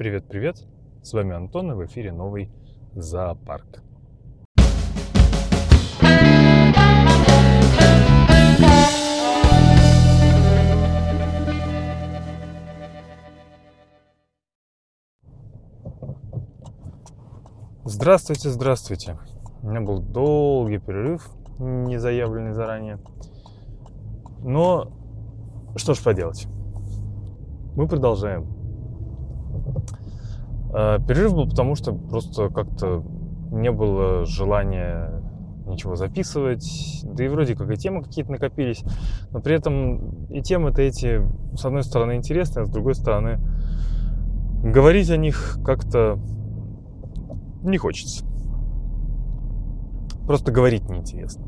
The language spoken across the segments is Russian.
Привет-привет, с вами Антон, и в эфире новый зоопарк. Здравствуйте, здравствуйте. У меня был долгий перерыв, не заявленный заранее. Но что ж поделать. Мы продолжаем. А, перерыв был потому, что просто как-то не было желания ничего записывать, да и вроде как и темы какие-то накопились, но при этом и темы-то эти, с одной стороны, интересные, а с другой стороны, говорить о них как-то не хочется. Просто говорить неинтересно.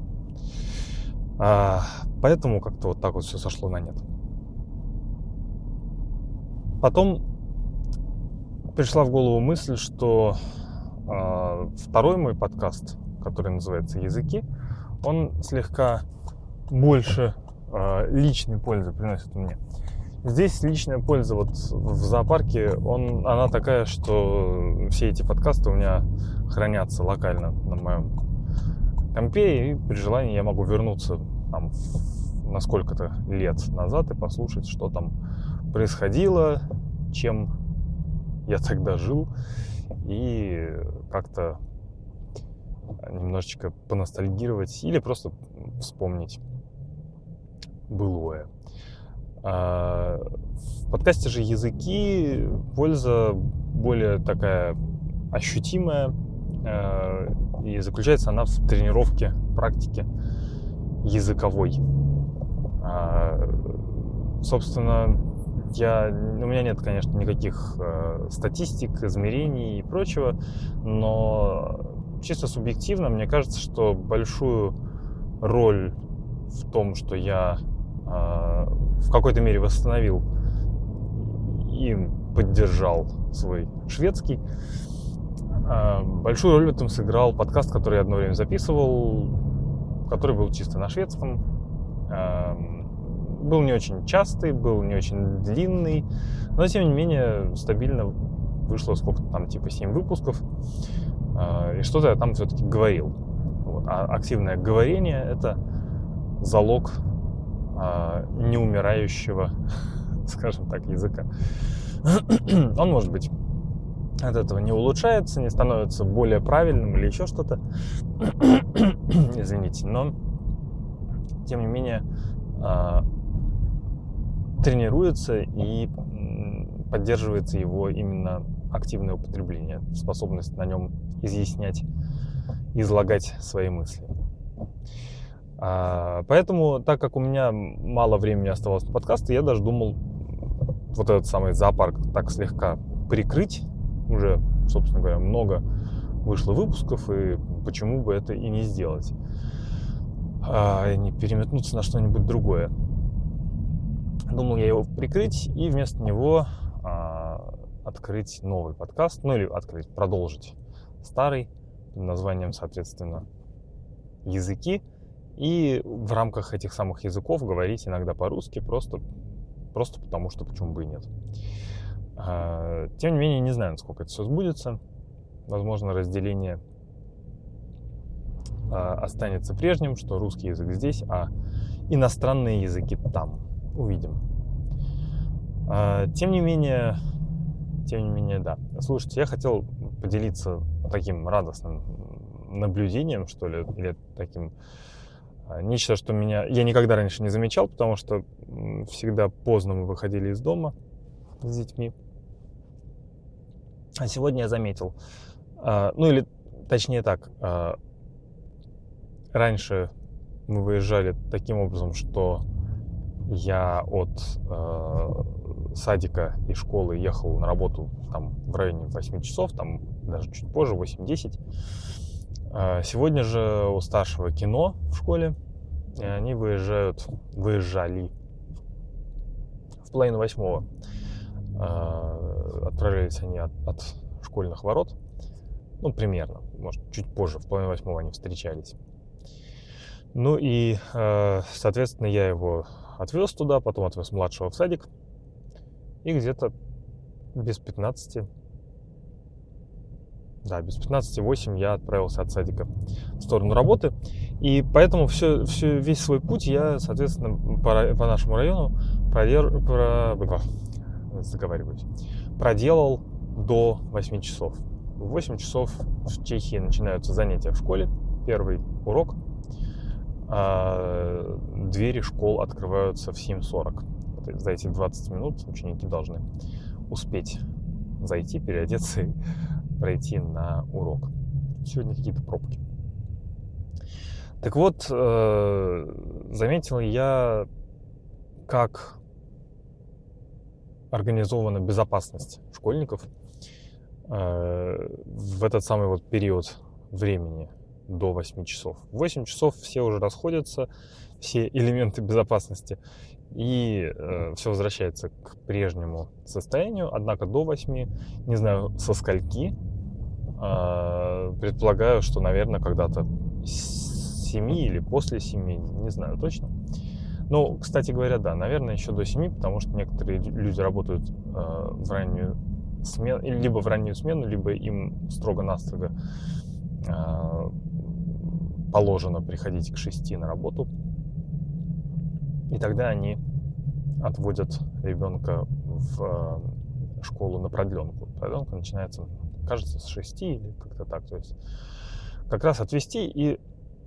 А, поэтому как-то вот так вот все сошло на нет. Потом пришла в голову мысль, что э, второй мой подкаст, который называется «Языки», он слегка больше э, личной пользы приносит мне. Здесь личная польза вот в зоопарке, он, она такая, что все эти подкасты у меня хранятся локально на моем компе, и при желании я могу вернуться там на сколько-то лет назад и послушать, что там происходило, чем я тогда жил, и как-то немножечко поностальгировать или просто вспомнить былое. А, в подкасте же языки польза более такая ощутимая, а, и заключается она в тренировке, практике языковой. А, собственно, я, у меня нет, конечно, никаких э, статистик, измерений и прочего, но чисто субъективно мне кажется, что большую роль в том, что я э, в какой-то мере восстановил и поддержал свой шведский, э, большую роль в этом сыграл подкаст, который я одно время записывал, который был чисто на шведском. Э, был не очень частый, был не очень длинный, но тем не менее стабильно вышло сколько-то там, типа 7 выпусков, а, и что-то я там все-таки говорил. Вот. А активное говорение — это залог а, неумирающего, скажем так, языка. Он, может быть, от этого не улучшается, не становится более правильным или еще что-то. Извините, но тем не менее а, тренируется и поддерживается его именно активное употребление, способность на нем изъяснять, излагать свои мысли. А, поэтому, так как у меня мало времени оставалось на подкасты, я даже думал вот этот самый зоопарк так слегка прикрыть. Уже, собственно говоря, много вышло выпусков, и почему бы это и не сделать. А не переметнуться на что-нибудь другое. Думал я его прикрыть и вместо него а, открыть новый подкаст, ну или открыть, продолжить старый, под названием, соответственно, языки. И в рамках этих самых языков говорить иногда по-русски, просто, просто потому что почему бы и нет. А, тем не менее, не знаю, насколько это все сбудется. Возможно, разделение а, останется прежним, что русский язык здесь, а иностранные языки там увидим. А, тем не менее, тем не менее, да. Слушайте, я хотел поделиться таким радостным наблюдением, что ли, или таким а, нечто, что меня я никогда раньше не замечал, потому что всегда поздно мы выходили из дома с детьми. А сегодня я заметил, а, ну или точнее так, раньше мы выезжали таким образом, что я от э, садика и школы ехал на работу там в районе 8 часов, там даже чуть позже, 8-10. Э, сегодня же у старшего кино в школе, и они выезжают, выезжали в половину восьмого. Э, отправлялись они от, от школьных ворот, ну, примерно, может, чуть позже, в половину восьмого они встречались. Ну и, э, соответственно, я его отвез туда, потом отвез младшего в садик. И где-то без 15 Да, без 15.08 я отправился от садика в сторону работы. И поэтому все, все, весь свой путь я, соответственно, по, по нашему району продер, про, заговариваюсь, проделал до 8 часов. В 8 часов в Чехии начинаются занятия в школе, первый урок. А двери школ открываются в 7.40. За эти 20 минут ученики должны успеть зайти, переодеться и пройти на урок. Сегодня какие-то пробки. Так вот, э, заметил я, как организована безопасность школьников э, в этот самый вот период времени до 8 часов. В 8 часов все уже расходятся, все элементы безопасности, и э, все возвращается к прежнему состоянию. Однако до 8, не знаю со скольки, э, предполагаю, что, наверное, когда-то с 7 или после 7, не знаю точно. Ну, кстати говоря, да, наверное, еще до 7, потому что некоторые люди работают э, в раннюю смену, либо в раннюю смену, либо им строго-настрого положено приходить к 6 на работу. И тогда они отводят ребенка в э, школу на продленку. Продленка начинается, кажется, с 6 или как-то так. То есть как раз отвести и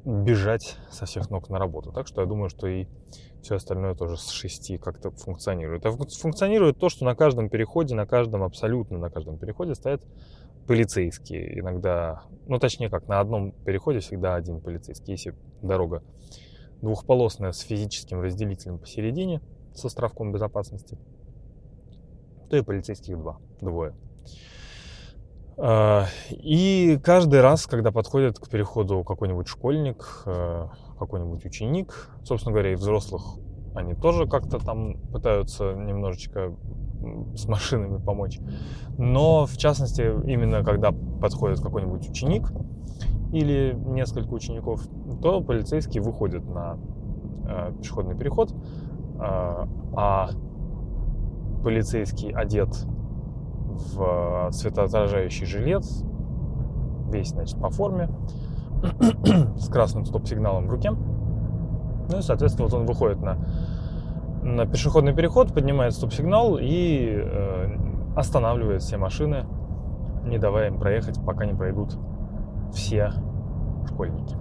бежать со всех ног на работу. Так что я думаю, что и все остальное тоже с 6 как-то функционирует. А функционирует то, что на каждом переходе, на каждом, абсолютно на каждом переходе стоят полицейские. Иногда, ну точнее как, на одном переходе всегда один полицейский. Если дорога двухполосная с физическим разделителем посередине, с островком безопасности, то и полицейских два, двое. А, и каждый раз, когда подходит к переходу какой-нибудь школьник, э, какой-нибудь ученик, собственно говоря, и взрослых, они тоже как-то там пытаются немножечко с машинами помочь. Но, в частности, именно когда подходит какой-нибудь ученик или несколько учеников, то полицейские выходят на э, пешеходный переход, э, а полицейский одет в светоотражающий жилет, весь, значит, по форме, с красным стоп-сигналом в руке. Ну и, соответственно, вот он выходит на, на пешеходный переход, поднимает стоп-сигнал и э, останавливает все машины, не давая им проехать, пока не пройдут все школьники.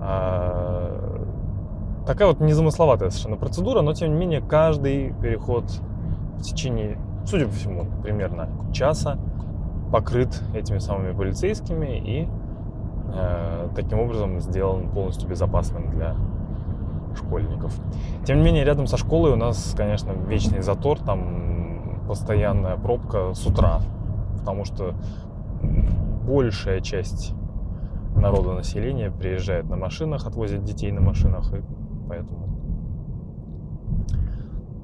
А, такая вот незамысловатая совершенно процедура, но тем не менее каждый переход в течение судя по всему, примерно часа покрыт этими самыми полицейскими и таким образом сделан полностью безопасным для школьников. Тем не менее, рядом со школой у нас, конечно, вечный затор, там постоянная пробка с утра, потому что большая часть народа населения приезжает на машинах, отвозят детей на машинах, и поэтому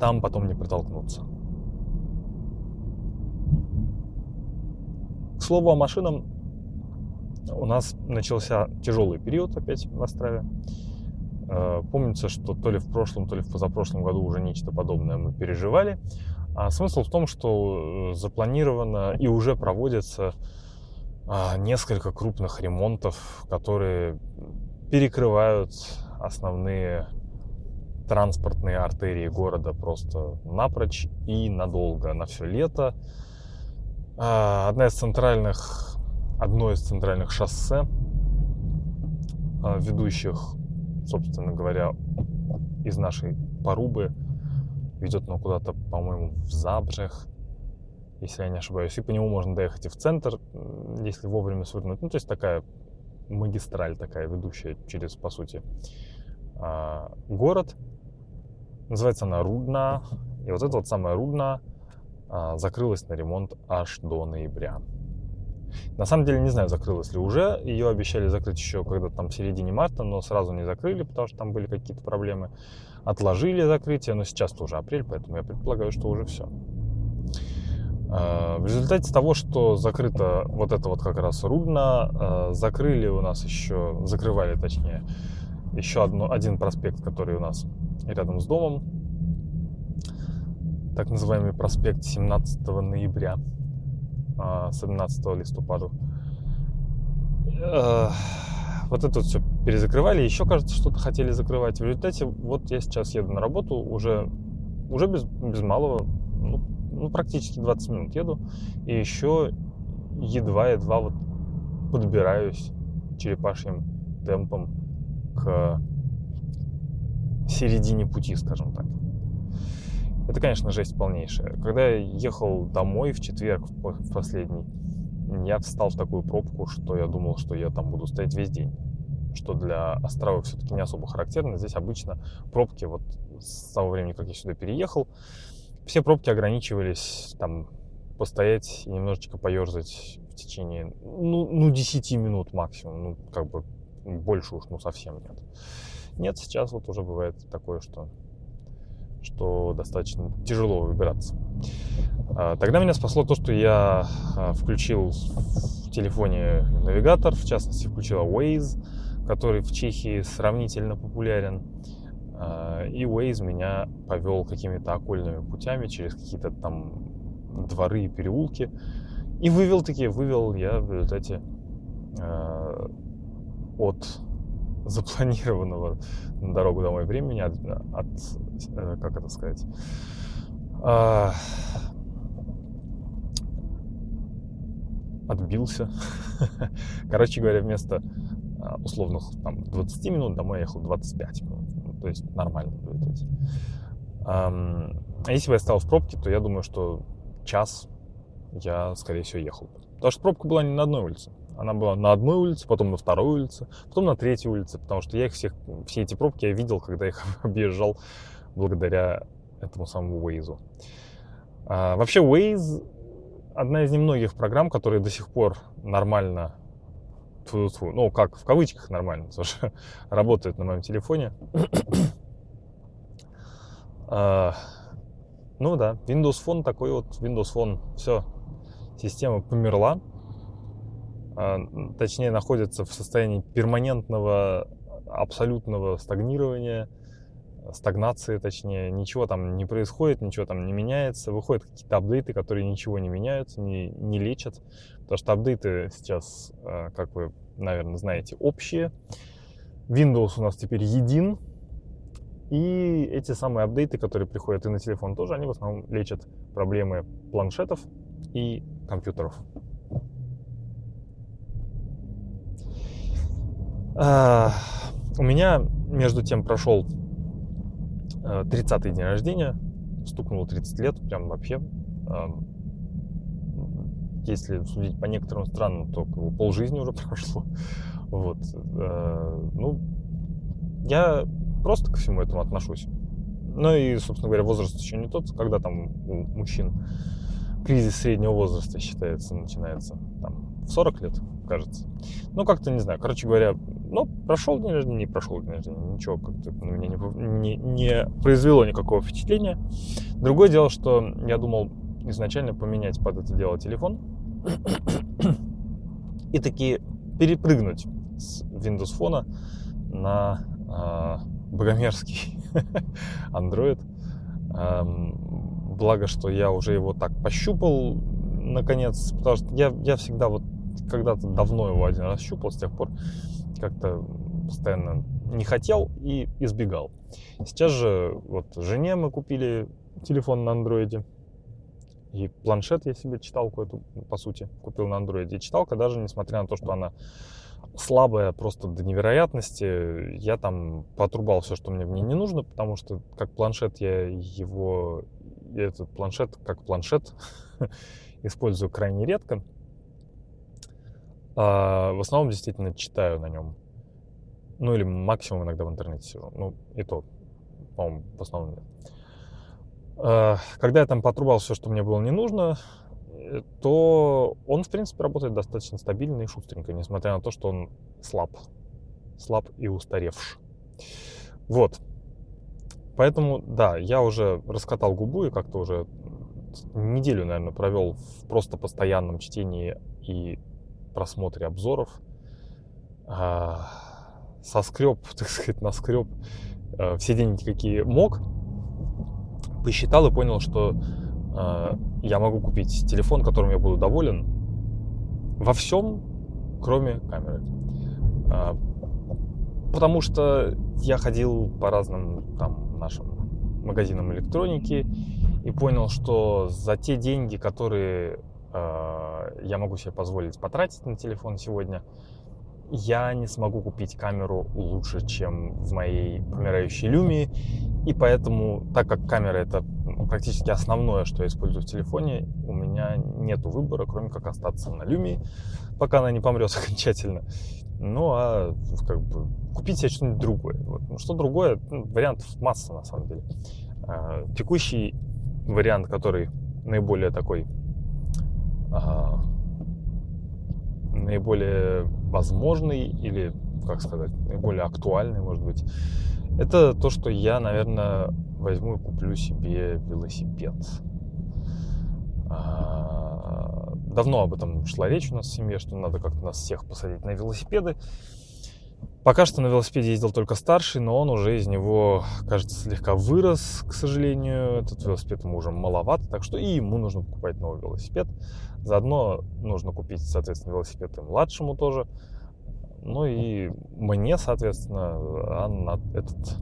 там потом не протолкнуться. К слову о машинам, у нас начался тяжелый период опять в Острове. Э, помнится, что то ли в прошлом, то ли в позапрошлом году уже нечто подобное мы переживали. А смысл в том, что э, запланировано и уже проводится а, несколько крупных ремонтов, которые перекрывают основные транспортные артерии города просто напрочь и надолго, на все лето. А, одна из центральных, одно из центральных шоссе, а, ведущих, собственно говоря, из нашей Порубы, ведет ну, куда-то, по-моему, в Забжех, если я не ошибаюсь. И по нему можно доехать и в центр, если вовремя свернуть. Ну, то есть такая магистраль такая, ведущая через, по сути, а, город. Называется она Рудна. И вот это вот самая Рудна – а, закрылась на ремонт аж до ноября. На самом деле не знаю, закрылась ли уже. Ее обещали закрыть еще когда-то там в середине марта, но сразу не закрыли, потому что там были какие-то проблемы. Отложили закрытие, но сейчас тоже апрель, поэтому я предполагаю, что уже все. А, в результате того, что закрыто вот это вот как раз Рудно, а, закрыли у нас еще, закрывали точнее, еще одно, один проспект, который у нас рядом с домом, так называемый проспект 17 ноября. А, с 17 листопада. Э, вот это вот все перезакрывали, еще, кажется, что-то хотели закрывать. В результате вот я сейчас еду на работу уже, уже без, без малого, ну, ну, практически 20 минут еду, и еще едва-едва вот подбираюсь черепашьим темпом к середине пути, скажем так. Это, конечно, жесть полнейшая. Когда я ехал домой в четверг, в последний, я встал в такую пробку, что я думал, что я там буду стоять весь день. Что для Острова все-таки не особо характерно. Здесь обычно пробки, вот с того времени, как я сюда переехал, все пробки ограничивались там постоять и немножечко поерзать в течение, ну, ну 10 минут максимум. Ну, как бы больше уж, ну, совсем нет. Нет, сейчас вот уже бывает такое, что что достаточно тяжело выбираться. А, тогда меня спасло то, что я а, включил в телефоне навигатор, в частности, включил Waze, который в Чехии сравнительно популярен. А, и Waze меня повел какими-то окольными путями через какие-то там дворы и переулки. И вывел такие, вывел я в результате от запланированного на дорогу домой времени от, от э, как это сказать, а, отбился. Короче говоря, вместо а, условных там, 20 минут домой ехал 25 минут. Ну, то есть нормально будет. А если бы я стал в пробке, то я думаю, что час я, скорее всего, ехал. Потому что пробка была не на одной улице. Она была на одной улице, потом на второй улице, потом на третьей улице, потому что я их всех, все эти пробки я видел, когда их объезжал благодаря этому самому Waze. А, вообще Waze одна из немногих программ, которые до сих пор нормально, тьфу -тьфу, ну как в кавычках нормально, тоже работает на моем телефоне. а, ну да, Windows Phone такой вот, Windows Phone, все, система померла, точнее находится в состоянии перманентного абсолютного стагнирования, стагнации, точнее, ничего там не происходит, ничего там не меняется, выходят какие-то апдейты, которые ничего не меняют, не, не лечат, потому что апдейты сейчас, а, как вы, наверное, знаете, общие. Windows у нас теперь един, и эти самые апдейты, которые приходят и на телефон тоже, они в основном лечат проблемы планшетов и компьютеров. У меня, между тем, прошел 30-й э, день рождения, стукнуло 30 лет, прям вообще. Если судить по некоторым странам, то полжизни уже прошло. Вот. Ну, я просто ко всему этому отношусь. Ну и, собственно говоря, возраст еще не тот, когда там у мужчин кризис среднего возраста считается, начинается там в 40 лет, кажется. Ну, как-то не знаю. Короче говоря, ну, прошел день рождения, не прошел день рождения, ничего как-то на меня не, не, не произвело никакого впечатления. Другое дело, что я думал изначально поменять под это дело телефон и таки перепрыгнуть с Windows Phone на э, богомерзкий Android. Эм, благо, что я уже его так пощупал наконец, потому что я, я всегда вот когда-то давно его один раз щупал, с тех пор как-то постоянно не хотел и избегал. Сейчас же вот жене мы купили телефон на андроиде. И планшет я себе читал какой-то, по сути, купил на андроиде. И читал, когда же, несмотря на то, что она слабая просто до невероятности, я там потрубал все, что мне в ней не нужно, потому что как планшет я его, я этот планшет как планшет использую крайне редко. А, в основном действительно читаю на нем. Ну или максимум иногда в интернете сижу. Ну и то, по-моему, в основном нет. А, когда я там потрубал все, что мне было не нужно, э, то он, в принципе, работает достаточно стабильно и шустренько, несмотря на то, что он слаб. Слаб и устаревш. Вот. Поэтому, да, я уже раскатал губу и как-то уже неделю, наверное, провел в просто постоянном чтении и просмотре обзоров. А, соскреб, так сказать, наскреб а, все деньги, какие мог. Посчитал и понял, что э, я могу купить телефон, которым я буду доволен во всем, кроме камеры. Э, потому что я ходил по разным там нашим магазинам электроники и понял, что за те деньги, которые э, я могу себе позволить потратить на телефон сегодня, я не смогу купить камеру лучше, чем в моей помирающей люме. И поэтому, так как камера это практически основное, что я использую в телефоне, у меня нет выбора, кроме как остаться на люме, пока она не помрет окончательно. Ну, а как бы купить себе что-нибудь другое. Вот. Ну, что другое, ну, вариантов масса на самом деле. А, текущий вариант, который наиболее такой наиболее возможный или, как сказать, наиболее актуальный, может быть, это то, что я, наверное, возьму и куплю себе велосипед. А, давно об этом шла речь у нас в семье, что надо как-то нас всех посадить на велосипеды. Пока что на велосипеде ездил только старший, но он уже из него, кажется, слегка вырос, к сожалению. Этот велосипед ему уже маловато, так что и ему нужно покупать новый велосипед. Заодно нужно купить, соответственно, велосипед и младшему тоже. Ну и мне, соответственно, а этот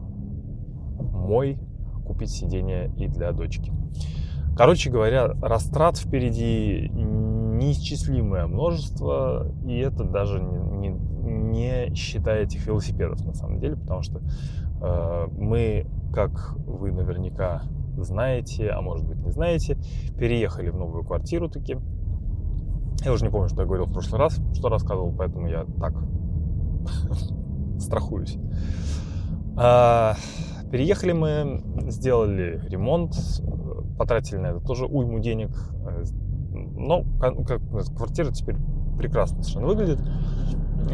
мой купить сиденье и для дочки. Короче говоря, растрат впереди неисчислимое множество, и это даже не, не, не считая этих велосипедов на самом деле, потому что э, мы, как вы наверняка знаете, а может быть не знаете, переехали в новую квартиру таки. Я уже не помню, что я говорил в прошлый раз, что рассказывал, поэтому я так страхуюсь. А, переехали мы, сделали ремонт, потратили на это тоже уйму денег. Но как, квартира теперь прекрасно совершенно выглядит.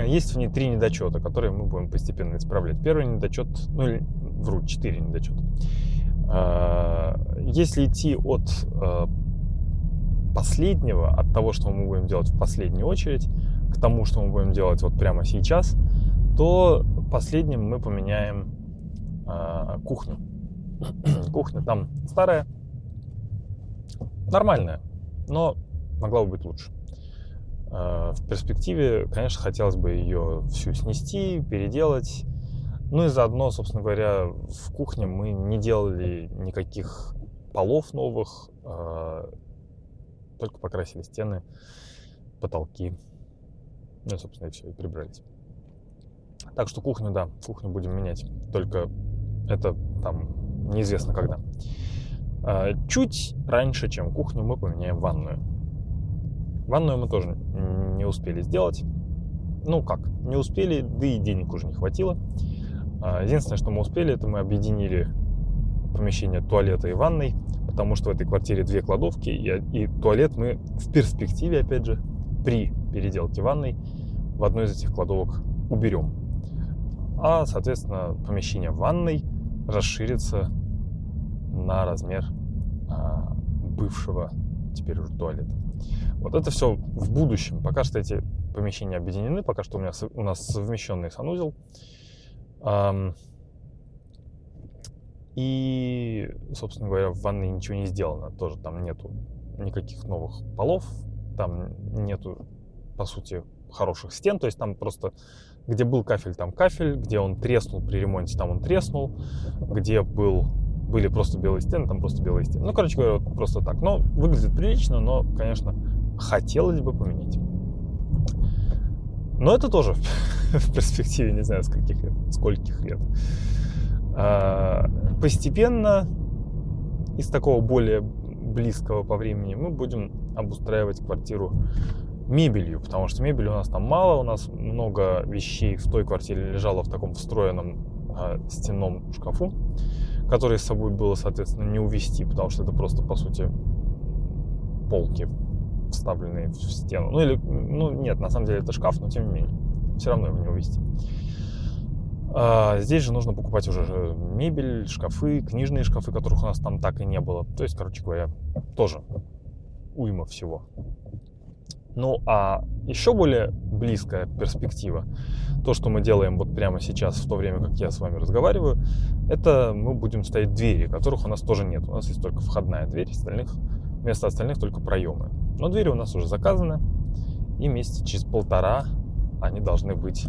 Есть в ней три недочета, которые мы будем постепенно исправлять. Первый недочет, ну или вру, четыре недочета. А, если идти от а, последнего, от того, что мы будем делать в последнюю очередь, к тому, что мы будем делать вот прямо сейчас, то последним мы поменяем э, кухню. Кухня там старая, нормальная, но могла бы быть лучше. Э, в перспективе, конечно, хотелось бы ее всю снести, переделать. Ну и заодно, собственно говоря, в кухне мы не делали никаких полов новых, э, только покрасили стены, потолки. Ну собственно, и все, и прибрались. Так что кухню, да, кухню будем менять. Только это там неизвестно когда. Э, чуть раньше, чем кухню, мы поменяем ванную. Ванную мы тоже не успели сделать. Ну как, не успели, да и денег уже не хватило. А, единственное, что мы успели, это мы объединили помещение туалета и ванной, потому что в этой квартире две кладовки, и, и туалет мы в перспективе, опять же, при переделке ванной в одной из этих кладовок уберем. А, соответственно, помещение ванной расширится на размер а, бывшего теперь уже туалета. Вот это все в будущем. Пока что эти помещения объединены, пока что у, меня, у нас совмещенный санузел. И, собственно говоря, в ванной ничего не сделано. Тоже там нету никаких новых полов, там нету, по сути, хороших стен. То есть там просто, где был кафель, там кафель, где он треснул при ремонте, там он треснул, где был были просто белые стены, там просто белые стены. Ну, короче говоря, вот просто так. Но выглядит прилично, но, конечно, хотелось бы поменять. Но это тоже в перспективе, не знаю, скольких лет. Скольких лет. А, постепенно из такого более близкого по времени мы будем обустраивать квартиру мебелью, потому что мебели у нас там мало, у нас много вещей в той квартире лежало в таком встроенном э, стенном шкафу который с собой было, соответственно, не увести, потому что это просто, по сути, полки, вставленные в стену. Ну или, ну нет, на самом деле это шкаф, но тем не менее, все равно его не увести. А, здесь же нужно покупать уже мебель, шкафы, книжные шкафы, которых у нас там так и не было. То есть, короче говоря, тоже уйма всего. Ну а еще более близкая перспектива, то, что мы делаем вот прямо сейчас, в то время, как я с вами разговариваю, это мы будем ставить двери, которых у нас тоже нет. У нас есть только входная дверь, остальных Вместо остальных только проемы. Но двери у нас уже заказаны, и месяца через полтора они должны быть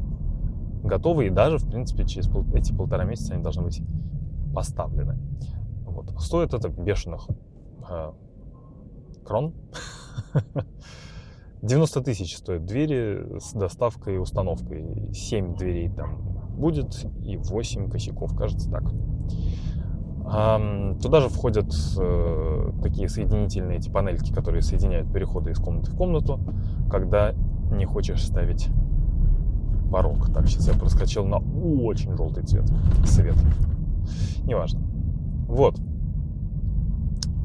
готовы, и даже, в принципе, через пол, эти полтора месяца они должны быть поставлены. Вот. Стоит это бешеных э, крон. 90 тысяч стоят двери с доставкой и установкой. 7 дверей там будет и 8 косяков, кажется так. Туда же входят э, такие соединительные эти панельки, которые соединяют переходы из комнаты в комнату, когда не хочешь ставить порог. Так, сейчас я проскочил на очень желтый цвет, свет. Неважно. Вот.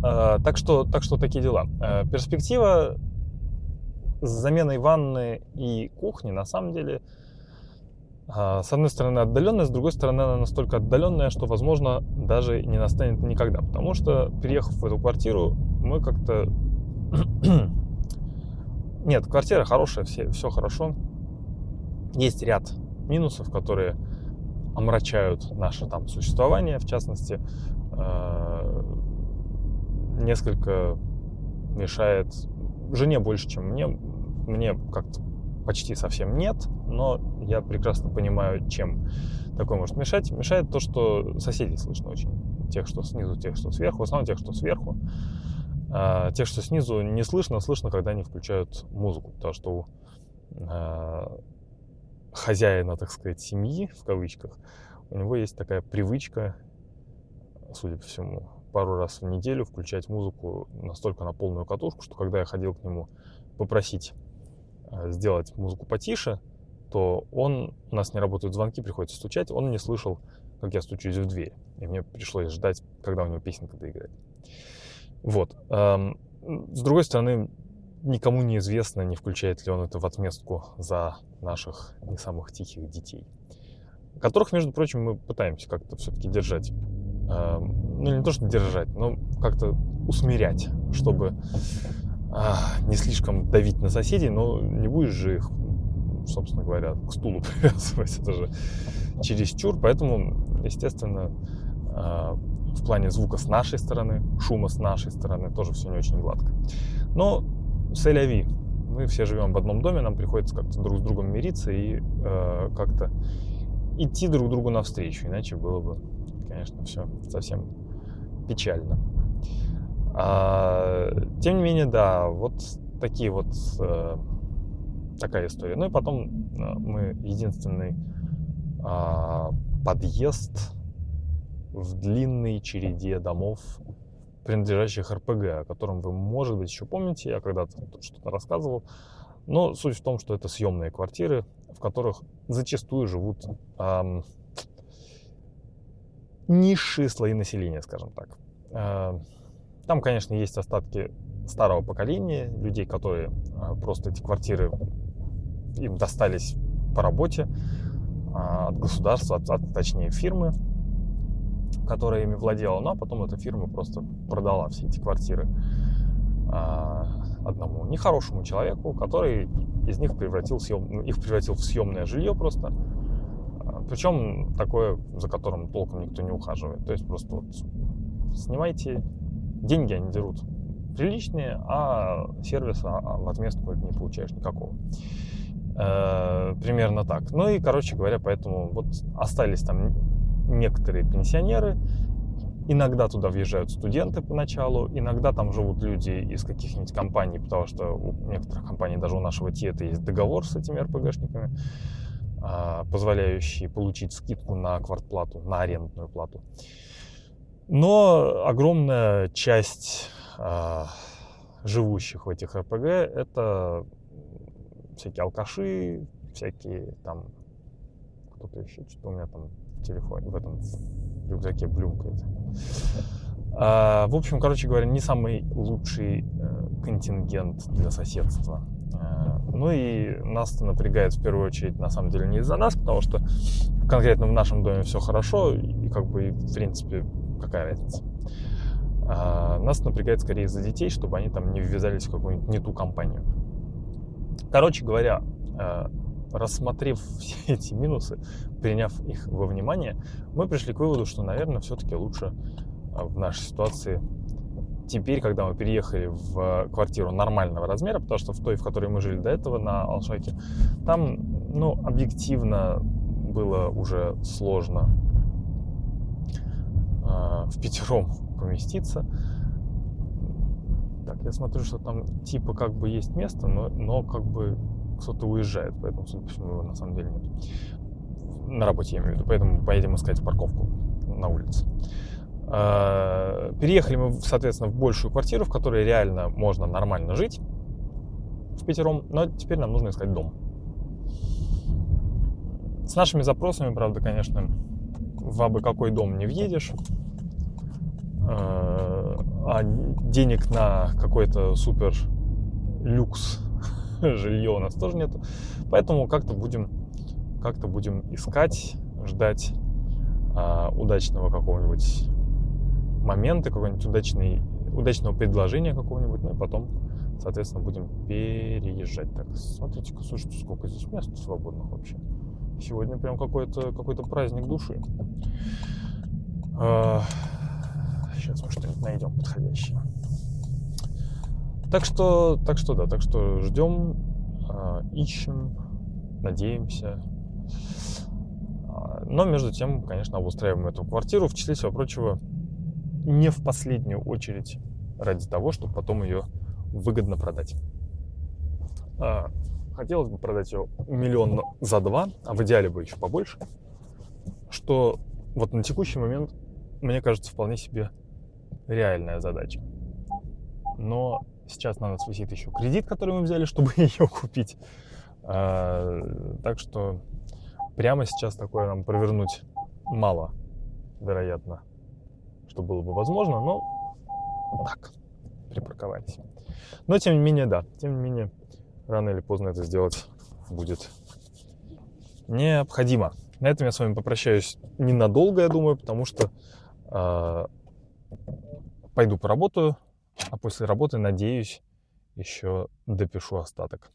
А, так что, так что такие дела. А, перспектива с заменой ванны и кухни на самом деле а, с одной стороны отдаленная, с другой стороны она настолько отдаленная, что, возможно, даже не настанет никогда. Потому что, переехав в эту квартиру, мы как-то... Нет, квартира хорошая, все, все хорошо. Есть ряд минусов, которые омрачают наше там существование, в частности, э, несколько мешает жене больше, чем мне. Мне как-то почти совсем нет, но я прекрасно понимаю, чем такое может мешать. Мешает то, что соседей слышно очень. Тех, что снизу, тех, что сверху. В основном тех, что сверху. А тех, что снизу, не слышно. Слышно, когда они включают музыку. Потому что у а, хозяина, так сказать, семьи, в кавычках, у него есть такая привычка, судя по всему, пару раз в неделю включать музыку настолько на полную катушку, что когда я ходил к нему попросить сделать музыку потише, то он, у нас не работают звонки, приходится стучать, он не слышал, как я стучусь в дверь. И мне пришлось ждать, когда у него песенка доиграет. Вот. Эм, с другой стороны, никому не известно, не включает ли он это в отместку за наших не самых тихих детей. Которых, между прочим, мы пытаемся как-то все-таки держать. Э, ну, не то, что держать, но как-то усмирять, чтобы не слишком давить на соседей, но не будешь же их, собственно говоря, к стулу привязывать. Это же чересчур. Поэтому, естественно, а, в плане звука с нашей стороны, шума с нашей стороны тоже все не очень гладко. Но Селяви. Мы все живем в одном доме, нам приходится как-то друг с другом мириться и э, как-то идти друг другу навстречу, иначе было бы, конечно, все совсем печально. А, тем не менее, да, вот такие вот э, такая история. Ну и потом э, мы единственный э, подъезд в длинной череде домов принадлежащих РПГ, о котором вы, может быть, еще помните, я когда-то что-то рассказывал. Но суть в том, что это съемные квартиры, в которых зачастую живут эм, низшие слои населения, скажем так. Э, там, конечно, есть остатки старого поколения, людей, которые э, просто эти квартиры им достались по работе э, от государства, от, от, точнее фирмы, которая ими владела, ну а потом эта фирма просто продала все эти квартиры а, одному нехорошему человеку, который из них превратил, съем, ну, их превратил в съемное жилье просто. А, Причем такое, за которым толком никто не ухаживает. То есть просто вот снимайте, деньги они дерут приличные, а сервиса а, в отместку не получаешь никакого. Э, примерно так. Ну и, короче говоря, поэтому вот остались там некоторые пенсионеры, иногда туда въезжают студенты поначалу, иногда там живут люди из каких-нибудь компаний, потому что у некоторых компаний, даже у нашего ТИЭТа есть договор с этими РПГшниками, а, позволяющий получить скидку на квартплату, на арендную плату. Но огромная часть а, живущих в этих РПГ это всякие алкаши, всякие там кто-то еще, что-то у меня там телефоне, в этом рюкзаке блюмкает. А, в общем, короче говоря, не самый лучший э, контингент для соседства. А, ну и нас напрягает в первую очередь, на самом деле, не из-за нас, потому что конкретно в нашем доме все хорошо, и как бы, в принципе, какая разница. А, нас напрягает скорее из-за детей, чтобы они там не ввязались в какую-нибудь не ту компанию. Короче говоря, э, рассмотрев все эти минусы, приняв их во внимание, мы пришли к выводу, что, наверное, все-таки лучше а, в нашей ситуации теперь, когда мы переехали в квартиру нормального размера, потому что в той, в которой мы жили до этого на Алшаке, там, ну, объективно было уже сложно в пятером поместиться. Так, я смотрю, что там типа как бы есть место, но, но как бы кто-то уезжает, поэтому, судя по всему, его на самом деле нет. На работе я имею в виду, поэтому поедем искать парковку на улице. А, переехали мы, соответственно, в большую квартиру, в которой реально можно нормально жить в пятером, но теперь нам нужно искать дом. С нашими запросами, правда, конечно, в абы какой дом не въедешь. А, а денег на какой-то супер люкс жилье у нас тоже нету. Поэтому как-то будем, как-то будем искать, ждать а, удачного какого-нибудь момента, какого-нибудь удачный, удачного предложения какого-нибудь, ну и потом, соответственно, будем переезжать. Так, смотрите-ка, слушайте, сколько здесь мест свободных вообще. Сегодня прям какой-то какой праздник души. А, сейчас мы что-нибудь найдем подходящее. Так что, так что да, так что ждем, а, ищем, надеемся. А, но между тем, конечно, обустраиваем эту квартиру, в числе всего прочего, не в последнюю очередь ради того, чтобы потом ее выгодно продать. Хотелось бы продать ее миллион за два, а в идеале бы еще побольше, что вот на текущий момент, мне кажется, вполне себе реальная задача. Но сейчас на нас висит еще кредит, который мы взяли, чтобы ее купить. А, так что прямо сейчас такое нам провернуть мало, вероятно что было бы возможно, но так, припарковались. Но тем не менее, да, тем не менее, рано или поздно это сделать будет необходимо. На этом я с вами попрощаюсь ненадолго, я думаю, потому что э, пойду поработаю, а после работы, надеюсь, еще допишу остаток.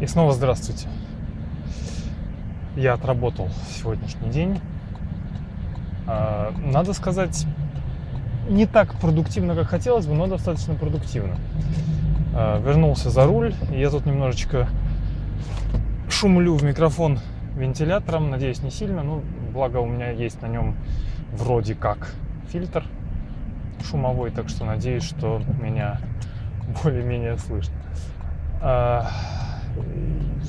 И снова здравствуйте я отработал сегодняшний день. А, надо сказать, не так продуктивно, как хотелось бы, но достаточно продуктивно. А, вернулся за руль, я тут немножечко шумлю в микрофон вентилятором, надеюсь, не сильно, но благо у меня есть на нем вроде как фильтр шумовой, так что надеюсь, что меня более-менее слышно. А,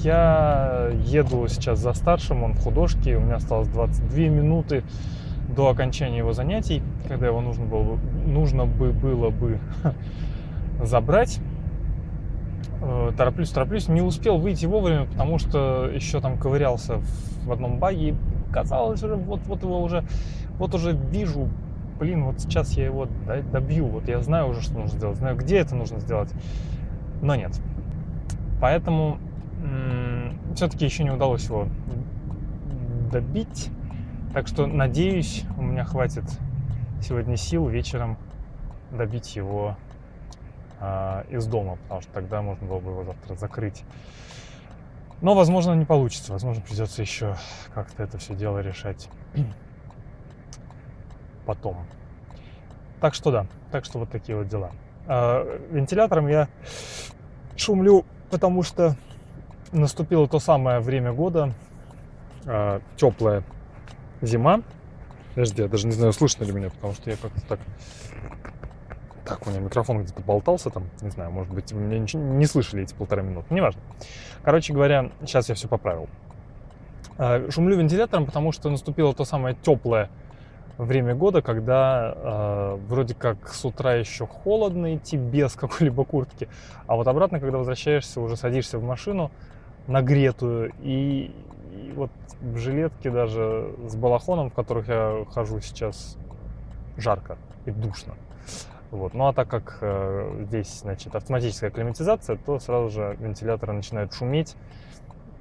я еду сейчас за старшим, он в художке, у меня осталось 22 минуты до окончания его занятий, когда его нужно было, нужно бы было бы забрать. Э, тороплюсь, тороплюсь, не успел выйти вовремя, потому что еще там ковырялся в одном баге. Казалось уже, вот, вот его уже, вот уже вижу, блин, вот сейчас я его добью, вот я знаю уже, что нужно сделать, знаю, где это нужно сделать, но нет. Поэтому все-таки еще не удалось его добить. Так что, надеюсь, у меня хватит сегодня сил вечером добить его э, из дома, потому что тогда можно было бы его завтра закрыть. Но, возможно, не получится. Возможно, придется еще как-то это все дело решать потом. Так что да, так что вот такие вот дела. Э, вентилятором я шумлю, потому что наступило то самое время года, э, теплая зима. Подожди, я даже не знаю, слышно ли меня, потому что я как-то так... Так, у меня микрофон где-то болтался там, не знаю, может быть, меня ничего не слышали эти полтора минуты, неважно. Короче говоря, сейчас я все поправил. Э, шумлю вентилятором, потому что наступило то самое теплое время года, когда э, вроде как с утра еще холодно идти без какой-либо куртки, а вот обратно, когда возвращаешься, уже садишься в машину, нагретую. И, и вот в жилетке даже с балахоном, в которых я хожу сейчас, жарко и душно. Вот. Ну а так как э, здесь значит, автоматическая климатизация, то сразу же вентиляторы начинают шуметь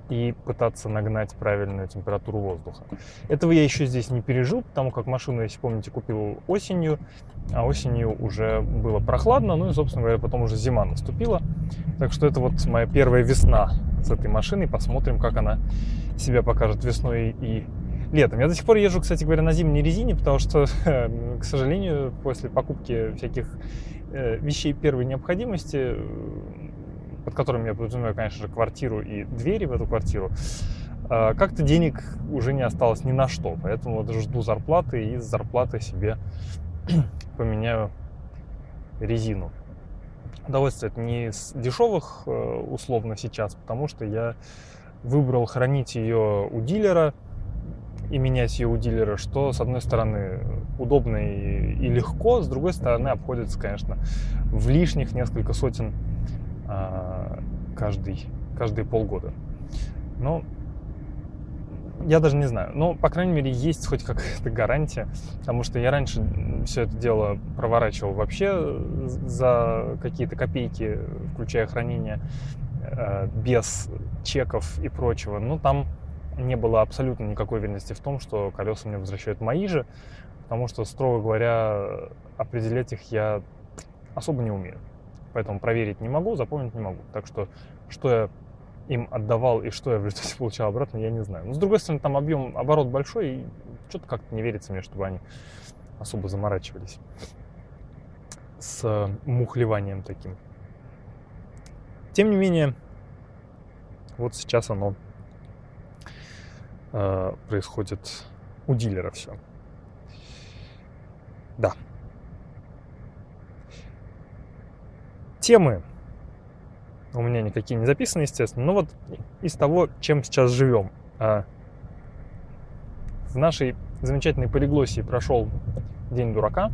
и пытаться нагнать правильную температуру воздуха. Этого я еще здесь не пережил, потому как машину, если помните, купил осенью, а осенью уже было прохладно, ну и, собственно говоря, потом уже зима наступила. Так что это вот моя первая весна с этой машиной. Посмотрим, как она себя покажет весной и летом. Я до сих пор езжу, кстати говоря, на зимней резине, потому что, к сожалению, после покупки всяких э, вещей первой необходимости, под которыми я подразумеваю, конечно же, квартиру и двери в эту квартиру, э, как-то денег уже не осталось ни на что. Поэтому вот жду зарплаты и с зарплаты себе поменяю резину. Удовольствие это не с дешевых э, условно сейчас, потому что я выбрал хранить ее у дилера и менять ее у дилера, что с одной стороны удобно и, и легко, с другой стороны обходится, конечно, в лишних несколько сотен каждый, каждые полгода. Но я даже не знаю. Но, по крайней мере, есть хоть какая-то гарантия, потому что я раньше все это дело проворачивал вообще за какие-то копейки, включая хранение, э, без чеков и прочего. Но там не было абсолютно никакой уверенности в том, что колеса мне возвращают мои же, потому что, строго говоря, определять их я особо не умею. Поэтому проверить не могу, запомнить не могу. Так что, что я им отдавал и что я в результате получал обратно, я не знаю. Но с другой стороны, там объем, оборот большой, и что-то как-то не верится мне, чтобы они особо заморачивались с мухлеванием таким. Тем не менее, вот сейчас оно э, происходит у дилера все. Да. Темы у меня никакие не записаны, естественно. Но вот из того, чем сейчас живем. А, в нашей замечательной полиглосии прошел День дурака.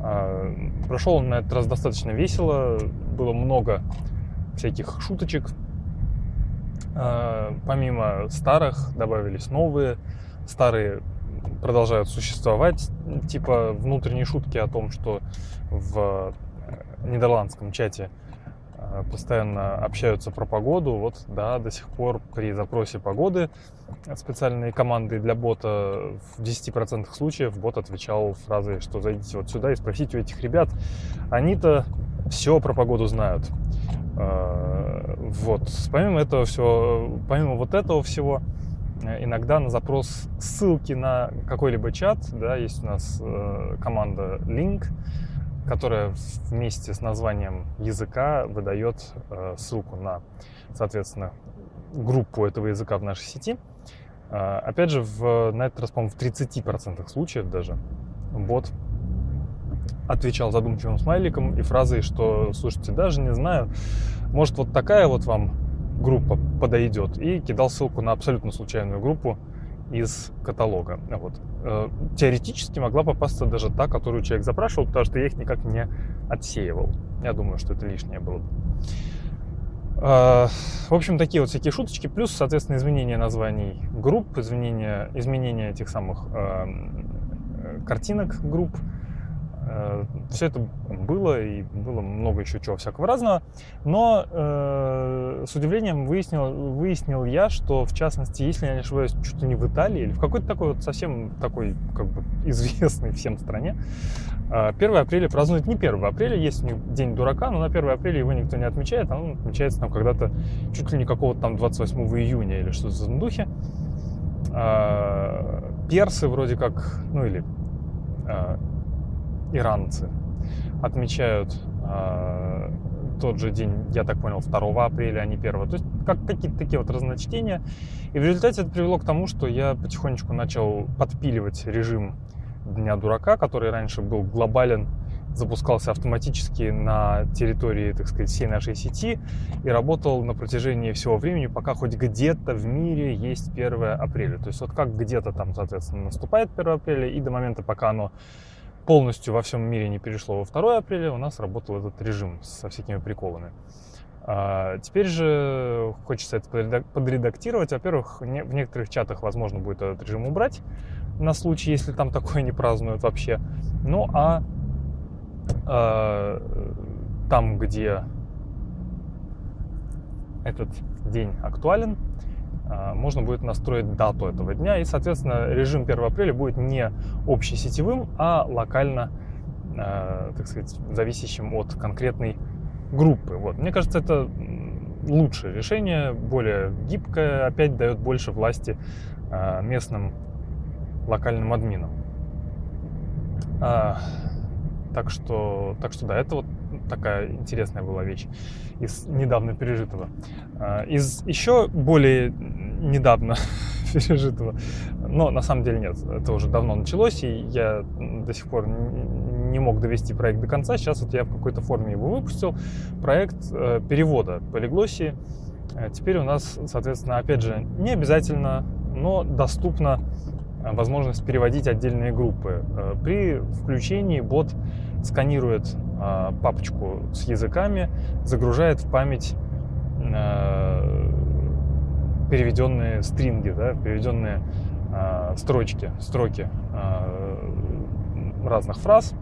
А, прошел он на этот раз достаточно весело. Было много всяких шуточек. А, помимо старых добавились новые. Старые продолжают существовать. Типа внутренние шутки о том, что в нидерландском чате Э, постоянно общаются про погоду. Вот, да, до сих пор при запросе погоды специальные команды для бота в 10% случаев бот отвечал фразой, что зайдите вот сюда и спросите у этих ребят. Они-то все про погоду знают. Э, вот. Помимо этого всего, помимо вот этого всего, э, иногда на запрос ссылки на какой-либо чат, да, есть у нас команда Link, которая вместе с названием языка выдает э, ссылку на, соответственно, группу этого языка в нашей сети. Э, опять же, в, на этот раз, по-моему, в 30% случаев даже бот отвечал задумчивым смайликом и фразой, что, слушайте, даже не знаю, может вот такая вот вам группа подойдет, и кидал ссылку на абсолютно случайную группу из каталога. Вот. Э, теоретически могла попасться даже та, которую человек запрашивал, потому что я их никак не отсеивал. Я думаю, что это лишнее было бы. Э, в общем, такие вот всякие шуточки, плюс, соответственно, изменение названий групп, изменение, изменение этих самых э, картинок групп, Все это было, и было много еще чего всякого разного. Но э, с удивлением выяснил, выяснил я, что, в частности, если я не ошибаюсь, чуть ли не в Италии, или в какой-то такой вот совсем такой, как бы, известной всем стране, 1 э, апреля празднуют не 1 апреля, есть у них День дурака, но на 1 апреля его никто не отмечает, а он отмечается там когда-то чуть ли не какого-то там 28 июня или что-то в этом духе. Э, персы вроде как, ну или иранцы отмечают э, тот же день, я так понял, 2 апреля, а не 1. То есть как какие-то такие вот разночтения. И в результате это привело к тому, что я потихонечку начал подпиливать режим Дня Дурака, который раньше был глобален, запускался автоматически на территории, так сказать, всей нашей сети и работал на протяжении всего времени, пока хоть где-то в мире есть 1 апреля. То есть вот как где-то там, соответственно, наступает 1 апреля и до момента, пока оно полностью во всем мире не перешло во 2 апреля, у нас работал этот режим со всякими приколами. А теперь же хочется это подредактировать. Во-первых, в некоторых чатах возможно будет этот режим убрать на случай, если там такое не празднуют вообще. Ну а э, там, где этот день актуален, можно будет настроить дату этого дня. И, соответственно, режим 1 апреля будет не общесетевым, а локально, а, так сказать, зависящим от конкретной группы. Вот. Мне кажется, это лучшее решение, более гибкое, опять дает больше власти э, местным локальным админом. А, так что, так что да, это вот такая интересная была вещь из недавно пережитого. А, из еще более недавно пережитого, но на самом деле нет, это уже давно началось, и я до сих пор не мог довести проект до конца. Сейчас вот я в какой-то форме его выпустил. Проект э, перевода полиглосии. Э, теперь у нас, соответственно, опять же, не обязательно, но доступна э, возможность переводить отдельные группы. При включении бот сканирует папочку с языками, загружает в память переведенные стринги, да, переведенные строчки, строки разных фраз.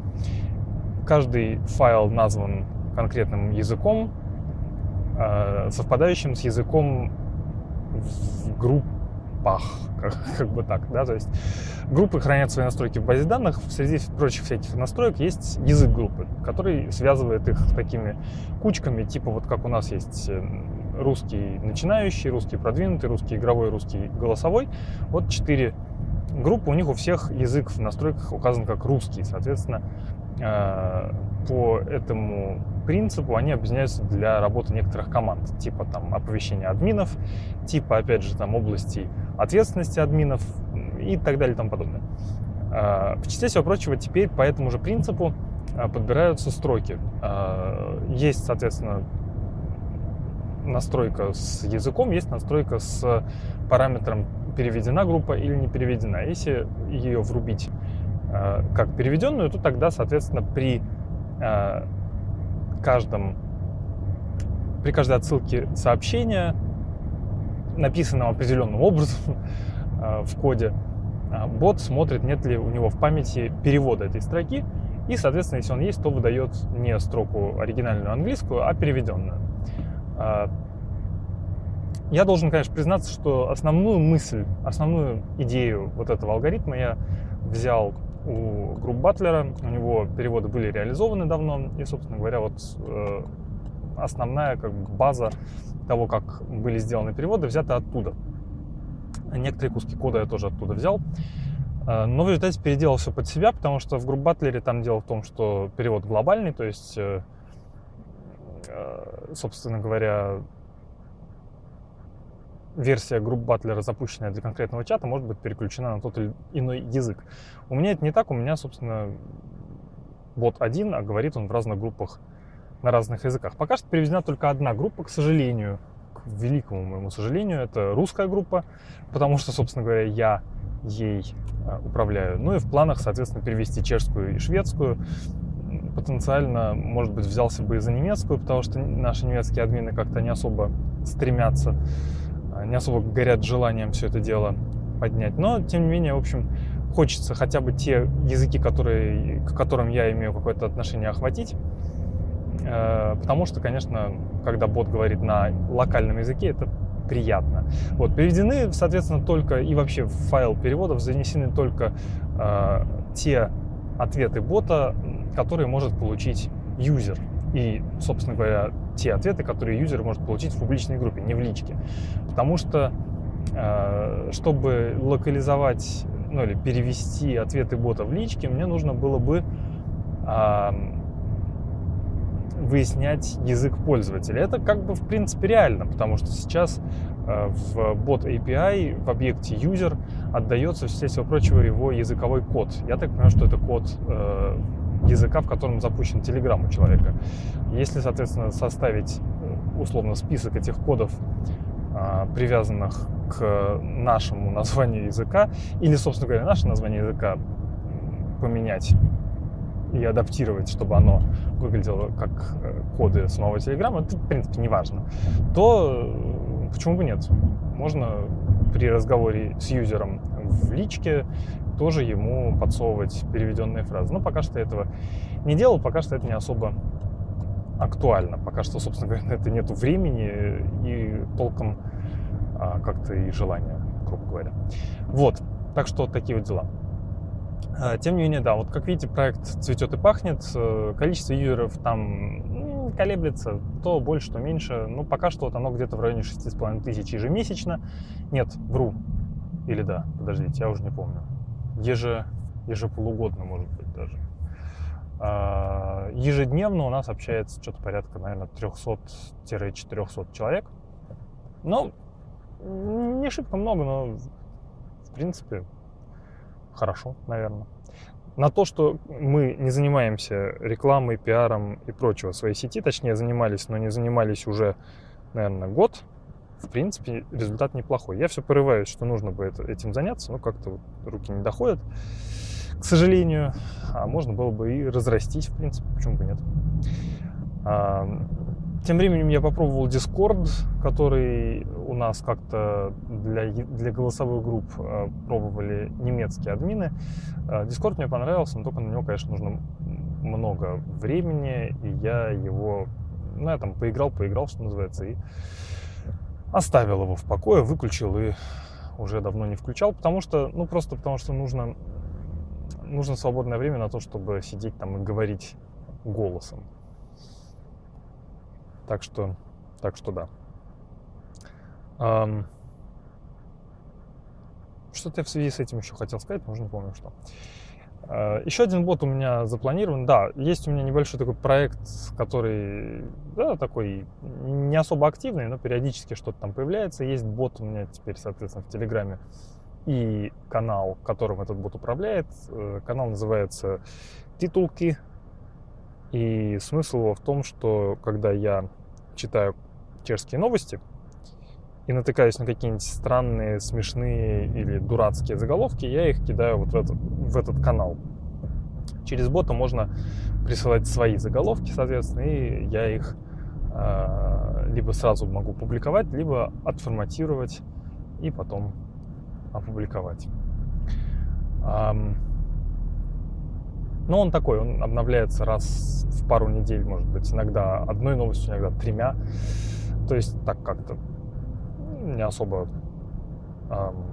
Каждый файл назван конкретным языком, совпадающим с языком в группах, как, как бы так, да, то есть группы хранят свои настройки в базе данных, среди прочих всяких настроек есть язык группы, который связывает их такими кучками, типа вот как у нас есть э, русский начинающий, русский продвинутый, русский игровой, русский голосовой. Вот четыре группы, у них у всех язык в настройках указан как русский. Соответственно, э, по этому принципу они объединяются для работы некоторых команд, типа там оповещения админов, типа, опять же, там области ответственности админов и так далее и тому подобное. Э, в числе всего прочего, теперь по этому же принципу э, подбираются строки. Есть, соответственно, настройка с языком, есть настройка с параметром переведена группа или не переведена. Если ее врубить как переведенную, то тогда, соответственно, при каждом при каждой отсылке сообщения, написанного определенным образом э, в коде, э, бот смотрит, нет ли у него в памяти перевода этой строки, и, соответственно, если он есть, то выдает не строку оригинальную английскую, а переведенную. Э, я должен, конечно, признаться, что основную мысль, основную идею вот этого алгоритма я взял у групп Батлера. У него переводы были реализованы давно. И, собственно говоря, вот э, основная как бы база того, как были сделаны переводы, взята оттуда. Некоторые куски кода я тоже оттуда взял. Э, но в результате переделал все под себя, потому что в групп Батлере там дело в том, что перевод глобальный, то есть, э, собственно говоря, версия групп батлера, запущенная для конкретного чата, может быть переключена на тот или иной язык. У меня это не так, у меня, собственно, бот один, а говорит он в разных группах на разных языках. Пока что переведена только одна группа, к сожалению, к великому моему сожалению, это русская группа, потому что, собственно говоря, я ей а, управляю. Ну и в планах, соответственно, перевести чешскую и шведскую. Потенциально, может быть, взялся бы и за немецкую, потому что наши немецкие админы как-то не особо стремятся не особо горят желанием все это дело поднять. Но, тем не менее, в общем, хочется хотя бы те языки, которые, к которым я имею какое-то отношение, охватить. Э, потому что, конечно, когда бот говорит на локальном языке, это приятно. Вот, переведены, соответственно, только и вообще в файл переводов занесены только э, те ответы бота, которые может получить юзер. И, собственно говоря, те ответы, которые юзер может получить в публичной группе, не в личке. Потому что, э, чтобы локализовать, ну или перевести ответы бота в личке, мне нужно было бы выяснять язык пользователя. Это как бы в принципе реально, потому что сейчас э, в бот API в объекте user отдается, все всего прочего, его языковой код. Я так понимаю, что это код э, языка, в котором запущен Telegram у человека. Если, соответственно, составить э, условно список этих кодов, а, привязанных к нашему названию языка, или, собственно говоря, наше название языка поменять и адаптировать, чтобы оно выглядело как э, коды самого Телеграма, это, в принципе, не важно, то э, почему бы нет? Можно при разговоре с юзером в личке тоже ему подсовывать переведенные фразы. Но пока что этого не делал, пока что это не особо актуально. Пока что, собственно говоря, на это нет времени и толком а, как-то и желания, грубо говоря. Вот, так что такие вот дела. А, тем не менее, да, вот как видите, проект цветет и пахнет, э, количество юзеров там колеблется, то больше, то меньше. Ну, пока что вот оно где-то в районе 6,5 тысяч ежемесячно. Нет, вру, Или да, подождите, я уже не помню. Еже, ежеполугодно, может быть, даже. А, ежедневно у нас общается что-то порядка, наверное, 300-400 человек. Ну, не шибко много, но в принципе хорошо, наверное. На то, что мы не занимаемся рекламой, пиаром и прочего своей сети, точнее занимались, но не занимались уже, наверное, год, в принципе, результат неплохой. Я все порываюсь, что нужно бы это, этим заняться, но как-то вот руки не доходят, к сожалению. А можно было бы и разрастись, в принципе, почему бы нет. А, тем временем я попробовал Discord, который у нас как-то для, для голосовых групп э, пробовали немецкие админы. Э, Discord мне понравился, но только на него, конечно, нужно много времени, и я его, ну, я там поиграл, поиграл, что называется, и оставил его в покое, выключил и уже давно не включал, потому что, ну, просто потому что нужно, нужно свободное время на то, чтобы сидеть там и говорить голосом. Так что, так что да. Что-то я в связи с этим еще хотел сказать, но уже не помню что. Uh, еще один бот у меня запланирован. Да, есть у меня небольшой такой проект, который, да, такой не особо активный, но периодически что-то там появляется. Есть бот у меня теперь, соответственно, в Телеграме и канал, которым этот бот управляет. Э, канал называется Титулки. И смысл его в том, что когда я читаю чешские новости и натыкаюсь на какие-нибудь странные, смешные или дурацкие заголовки, я их кидаю вот в этот, в этот канал. Через бота можно присылать свои заголовки, соответственно, и я их э, либо сразу могу публиковать, либо отформатировать и потом опубликовать. Um, но он такой, он обновляется раз в пару недель, может быть, иногда одной новостью, иногда тремя. То есть так как-то не особо эм,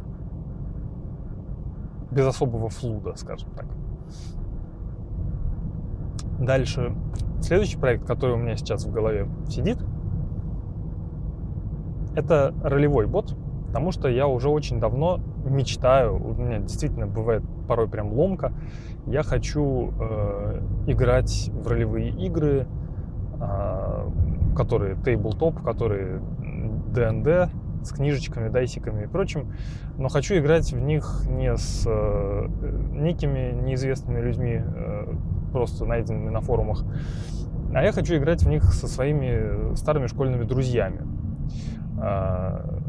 без особого флуда, скажем так. Дальше. Следующий проект, который у меня сейчас в голове сидит, это ролевой бот, потому что я уже очень давно мечтаю, у меня действительно бывает порой прям ломка, я хочу э, играть в ролевые игры, э, которые тейблтоп, которые ДНД с книжечками, дайсиками и прочим, но хочу играть в них не с э, некими неизвестными людьми, э, просто найденными на форумах, а я хочу играть в них со своими старыми школьными друзьями. Э,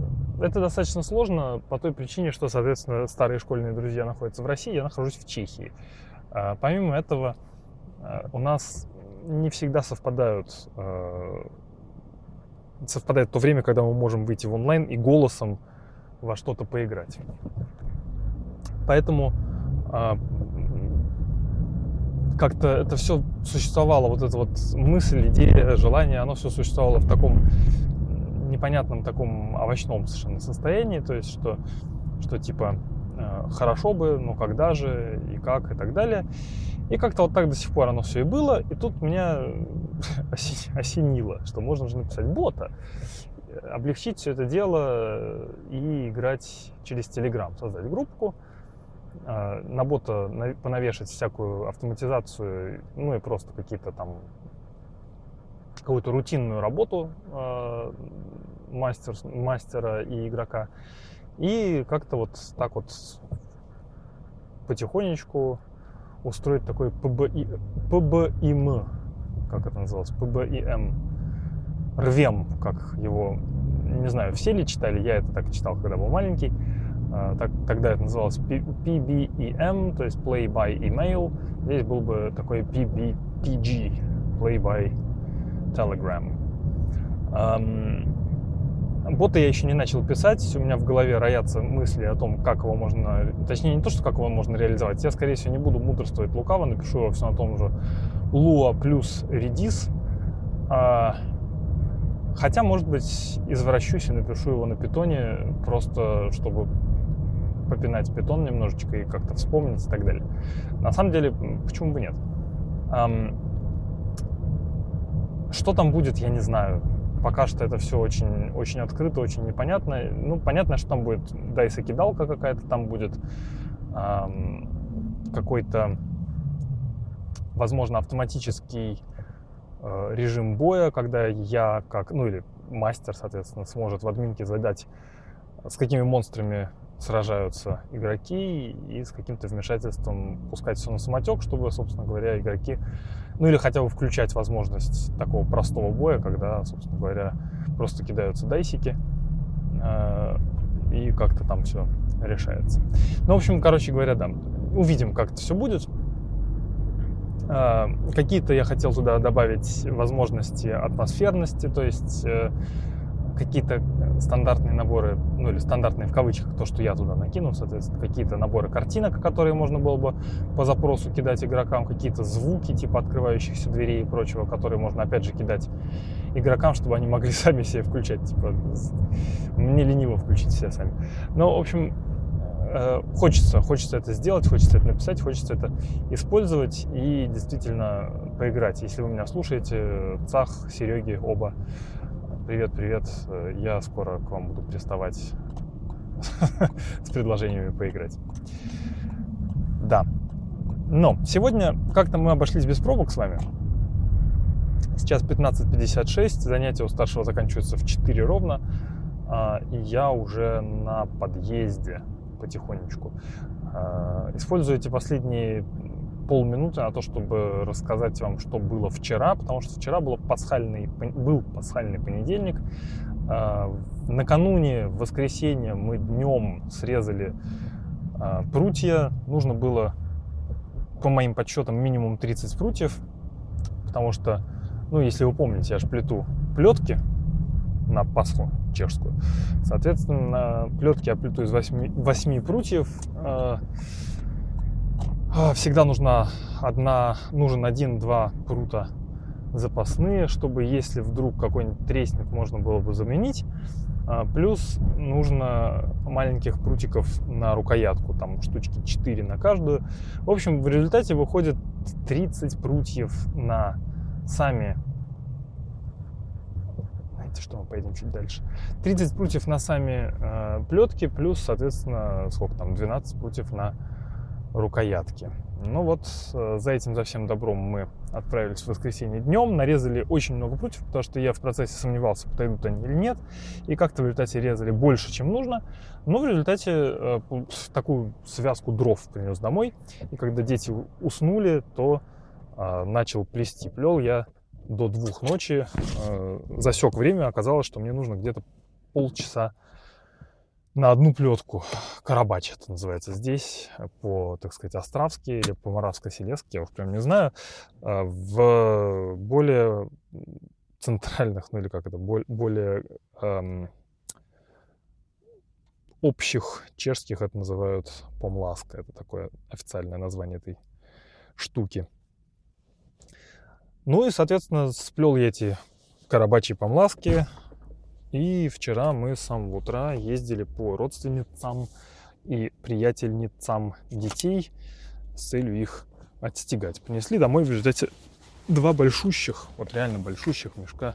это достаточно сложно по той причине, что, соответственно, старые школьные друзья находятся в России, я нахожусь в Чехии. А, помимо этого, а, у нас не всегда совпадают а, совпадает то время, когда мы можем выйти в онлайн и голосом во что-то поиграть. Поэтому как-то это все существовало, вот эта вот мысль, идея, желание, оно все существовало в таком непонятном таком овощном совершенно состоянии, то есть что, что типа хорошо бы, но когда же и как и так далее. И как-то вот так до сих пор оно все и было. И тут меня осенило, что можно же написать бота, облегчить все это дело и играть через Telegram, создать группку, э, на бота понавешать всякую автоматизацию, ну и просто какие-то там какую-то рутинную работу э, мастер, мастера и игрока. И как-то вот так вот потихонечку устроить такой ПБИ, ПБИМ, как это называлось, ПБИМ, РВЕМ, как его, не знаю, все ли читали, я это так читал, когда был маленький, э, так, тогда это называлось PBEM, то есть Play by Email, здесь был бы такой PBPG, Play by Telegram. Бота я еще не начал писать, у меня в голове роятся мысли о том, как его можно, точнее не то, что как его можно реализовать, я, скорее всего, не буду мудрствовать лукаво, напишу его все на том же Lua плюс Redis, а, хотя, может быть, извращусь и напишу его на питоне, просто чтобы попинать питон немножечко и как-то вспомнить и так далее. На самом деле, почему бы нет? Что там будет, я не знаю. Пока что это все очень, очень открыто, очень непонятно. Ну, понятно, что там будет дайса-кидалка какая-то, там будет эм, какой-то, возможно, автоматический э, режим боя, когда я как, ну или мастер, соответственно, сможет в админке задать, с какими монстрами сражаются игроки и с каким-то вмешательством пускать все на самотек, чтобы, собственно говоря, игроки, ну или хотя бы включать возможность такого простого боя, когда, собственно говоря, просто кидаются дайсики э, и как-то там все решается. Ну, в общем, короче говоря, да, увидим, как это все будет. Э, какие-то я хотел туда добавить возможности атмосферности, то есть э, какие-то стандартные наборы, ну или стандартные в кавычках, то, что я туда накинул, соответственно, какие-то наборы картинок, которые можно было бы по запросу кидать игрокам, какие-то звуки типа открывающихся дверей и прочего, которые можно опять же кидать игрокам, чтобы они могли сами себе включать. Типа, мне лениво включить все сами. Но, в общем, э, хочется, хочется это сделать, хочется это написать, хочется это использовать и действительно поиграть. Если вы меня слушаете, Цах, Сереги, оба, Привет, привет. Я скоро к вам буду приставать с предложениями поиграть. Да. Но сегодня как-то мы обошлись без пробок с вами. Сейчас 15.56, занятие у старшего заканчивается в 4 ровно, а, и я уже на подъезде потихонечку. А, Используйте последние полминуты на то, чтобы рассказать вам, что было вчера, потому что вчера было пасхальный, был пасхальный понедельник. А, накануне, в воскресенье, мы днем срезали а, прутья. Нужно было, по моим подсчетам, минимум 30 прутьев, потому что, ну, если вы помните, я же плету плетки на Пасху чешскую. Соответственно, на плетке я плету из 8, 8 прутьев. А, всегда нужна одна, нужен один-два прута запасные, чтобы если вдруг какой-нибудь треснет, можно было бы заменить. А, плюс нужно маленьких прутиков на рукоятку, там штучки 4 на каждую. В общем, в результате выходит 30 прутьев на сами знаете что, мы поедем чуть дальше. 30 прутьев на сами э, плетки, плюс, соответственно, сколько там, 12 прутьев на рукоятки. Ну вот э, за этим, за всем добром мы отправились в воскресенье днем, нарезали очень много прутьев, потому что я в процессе сомневался, подойдут они или нет, и как-то в результате резали больше, чем нужно, но в результате э, такую связку дров принес домой, и когда дети уснули, то э, начал плести. Плел я до двух ночи, засек время, оказалось, что мне нужно где-то полчаса на одну плетку. Карабач это называется здесь, по, так сказать, Островски или по Моравско-Селеске, я уж прям не знаю. А, в более центральных, ну или как это, более эм, общих чешских это называют помласка. Это такое официальное название этой штуки. Ну и, соответственно, сплел я эти карабачьи помласки, и вчера мы с самого утра ездили по родственницам и приятельницам детей с целью их отстегать. Принесли домой в результате два большущих, вот реально большущих мешка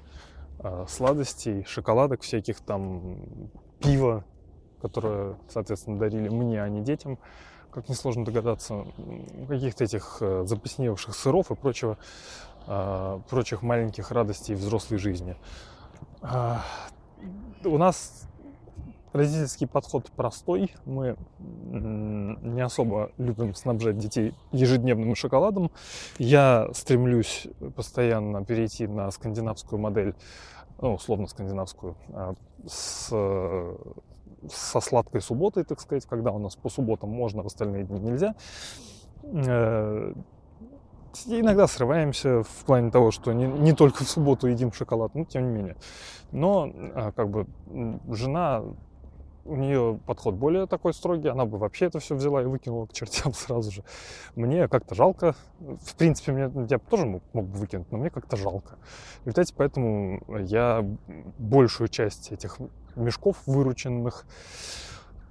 э, сладостей, шоколадок всяких там, пива, которое, соответственно, дарили мне, а не детям. Как несложно догадаться, каких-то этих э, запасневших сыров и прочего, э, прочих маленьких радостей взрослой жизни у нас родительский подход простой. Мы не особо любим снабжать детей ежедневным шоколадом. Я стремлюсь постоянно перейти на скандинавскую модель, ну, условно скандинавскую, а, с, со сладкой субботой, так сказать, когда у нас по субботам можно, в остальные дни нельзя. Иногда срываемся в плане того, что не, не только в субботу едим шоколад, но тем не менее. Но а, как бы жена, у нее подход более такой строгий, она бы вообще это все взяла и выкинула к чертям сразу же. Мне как-то жалко. В принципе, мне, я тоже мог, мог бы выкинуть, но мне как-то жалко. В результате поэтому я большую часть этих мешков вырученных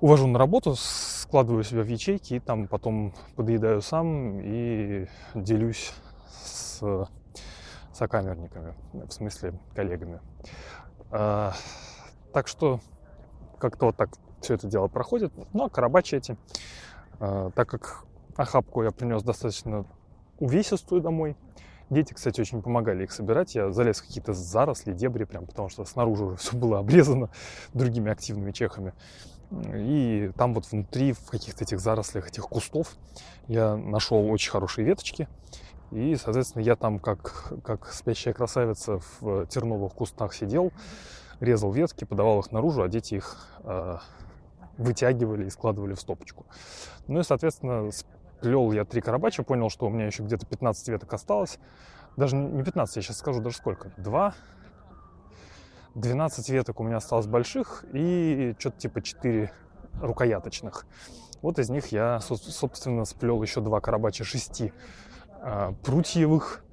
увожу на работу, складываю себя в ячейки и там потом подъедаю сам и делюсь с сокамерниками, в смысле коллегами. А, так что как-то вот так все это дело проходит. Ну, а карабачи эти, а, так как охапку я принес достаточно увесистую домой, Дети, кстати, очень помогали их собирать. Я залез в какие-то заросли, дебри, прям потому что снаружи уже все было обрезано другими активными чехами. И там вот внутри, в каких-то этих зарослях, этих кустов, я нашел очень хорошие веточки. И, соответственно, я там, как, как спящая красавица, в терновых кустах сидел, резал ветки, подавал их наружу, а дети их э, вытягивали и складывали в стопочку. Ну и, соответственно, сплел я три карабача, понял, что у меня еще где-то 15 веток осталось. Даже не 15, я сейчас скажу даже сколько. Два, 12 веток у меня осталось больших и что-то типа 4 рукояточных. Вот из них я, собственно, сплел еще два карабача шести э, прутьевых.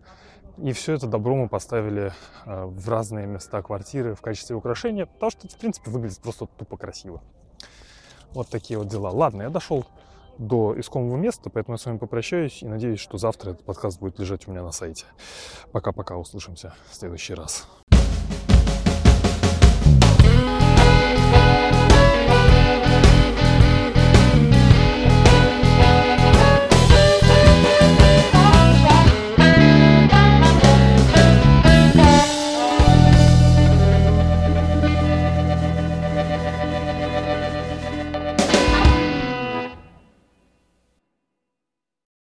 И все это добро мы поставили э, в разные места квартиры в качестве украшения, потому что, в принципе, выглядит просто тупо красиво. Вот такие вот дела. Ладно, я дошел до искомого места, поэтому я с вами попрощаюсь и надеюсь, что завтра этот подкаст будет лежать у меня на сайте. Пока-пока, услышимся в следующий раз.